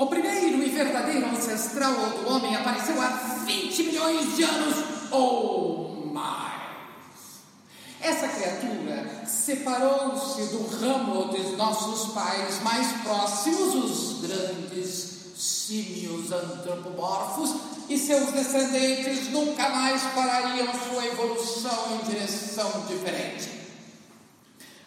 O primeiro e verdadeiro ancestral do homem apareceu há 20 milhões de anos ou mais. Essa criatura separou-se do ramo dos nossos pais mais próximos, os grandes símios antropomorfos, e seus descendentes nunca mais parariam sua evolução em direção diferente.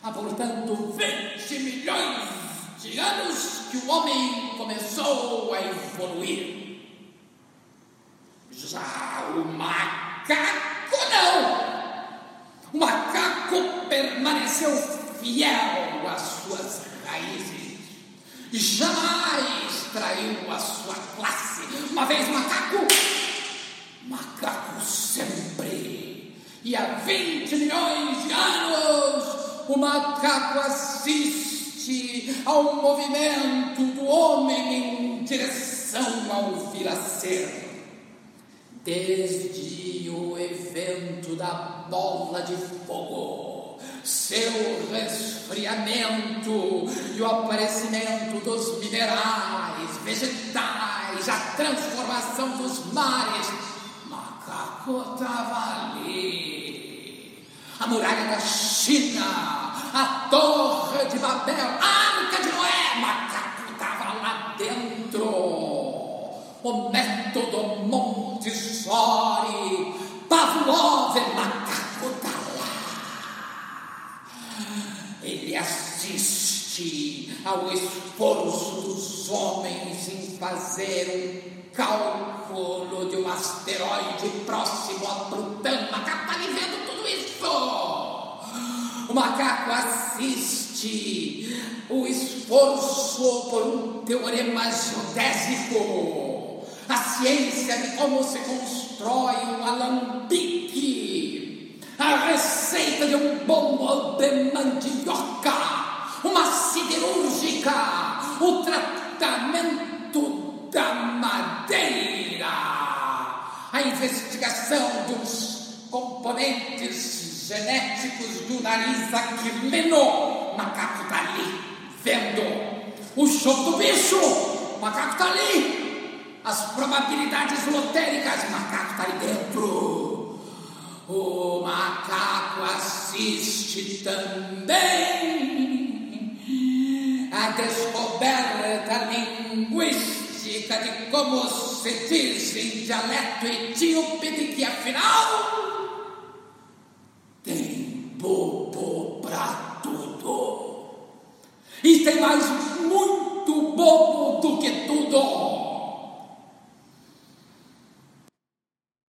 Há, portanto, 20 milhões de anos que o homem começou a evoluir. Já o macaco não! O macaco permaneceu fiel às suas raízes. Jamais traiu a sua classe. Uma vez macaco, macaco sempre. E há 20 milhões de anos, o macaco assiste ao movimento do homem em direção ao vir a ser. Desde o evento da bola de fogo, seu resfriamento e o aparecimento dos minerais, vegetais, a transformação dos mares, macaco estava ali. A muralha da China, a torre de Babel, a arca de Noé, macaco estava lá dentro. O método Montessori, Pavlov, macaco está lá. Ele assiste ao esforço dos homens em fazer um cálculo de um asteroide próximo a Plutão. O macaco está vivendo tudo isso. O macaco assiste o esforço por um teorema geodésico ciência de como se constrói um alambique, a receita de um bombo de mandioca, uma siderúrgica, o tratamento da madeira, a investigação dos componentes genéticos do nariz aquileno, macaco está ali, vendo. O show do bicho, macaco está ali, as probabilidades lotéricas. Macaco está ali dentro. O macaco assiste também a descoberta linguística de como se diz em dialeto etíope de que afinal tem bobo para